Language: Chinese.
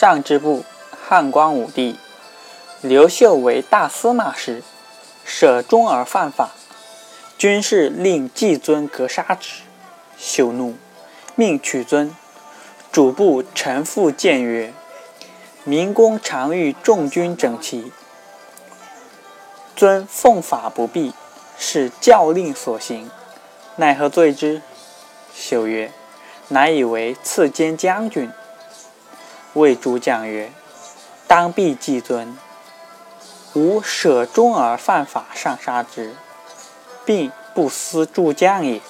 上之部汉光武帝，刘秀为大司马时，舍忠而犯法，军士令季尊格杀之。秀怒，命取尊。主簿陈复谏曰：“明公常欲众军整齐，尊奉法不避，是教令所行，奈何罪之？”秀曰：“乃以为赐监将军。”谓诸将曰：“当必继尊，吾舍忠而犯法，上杀之，并不思诸将也。”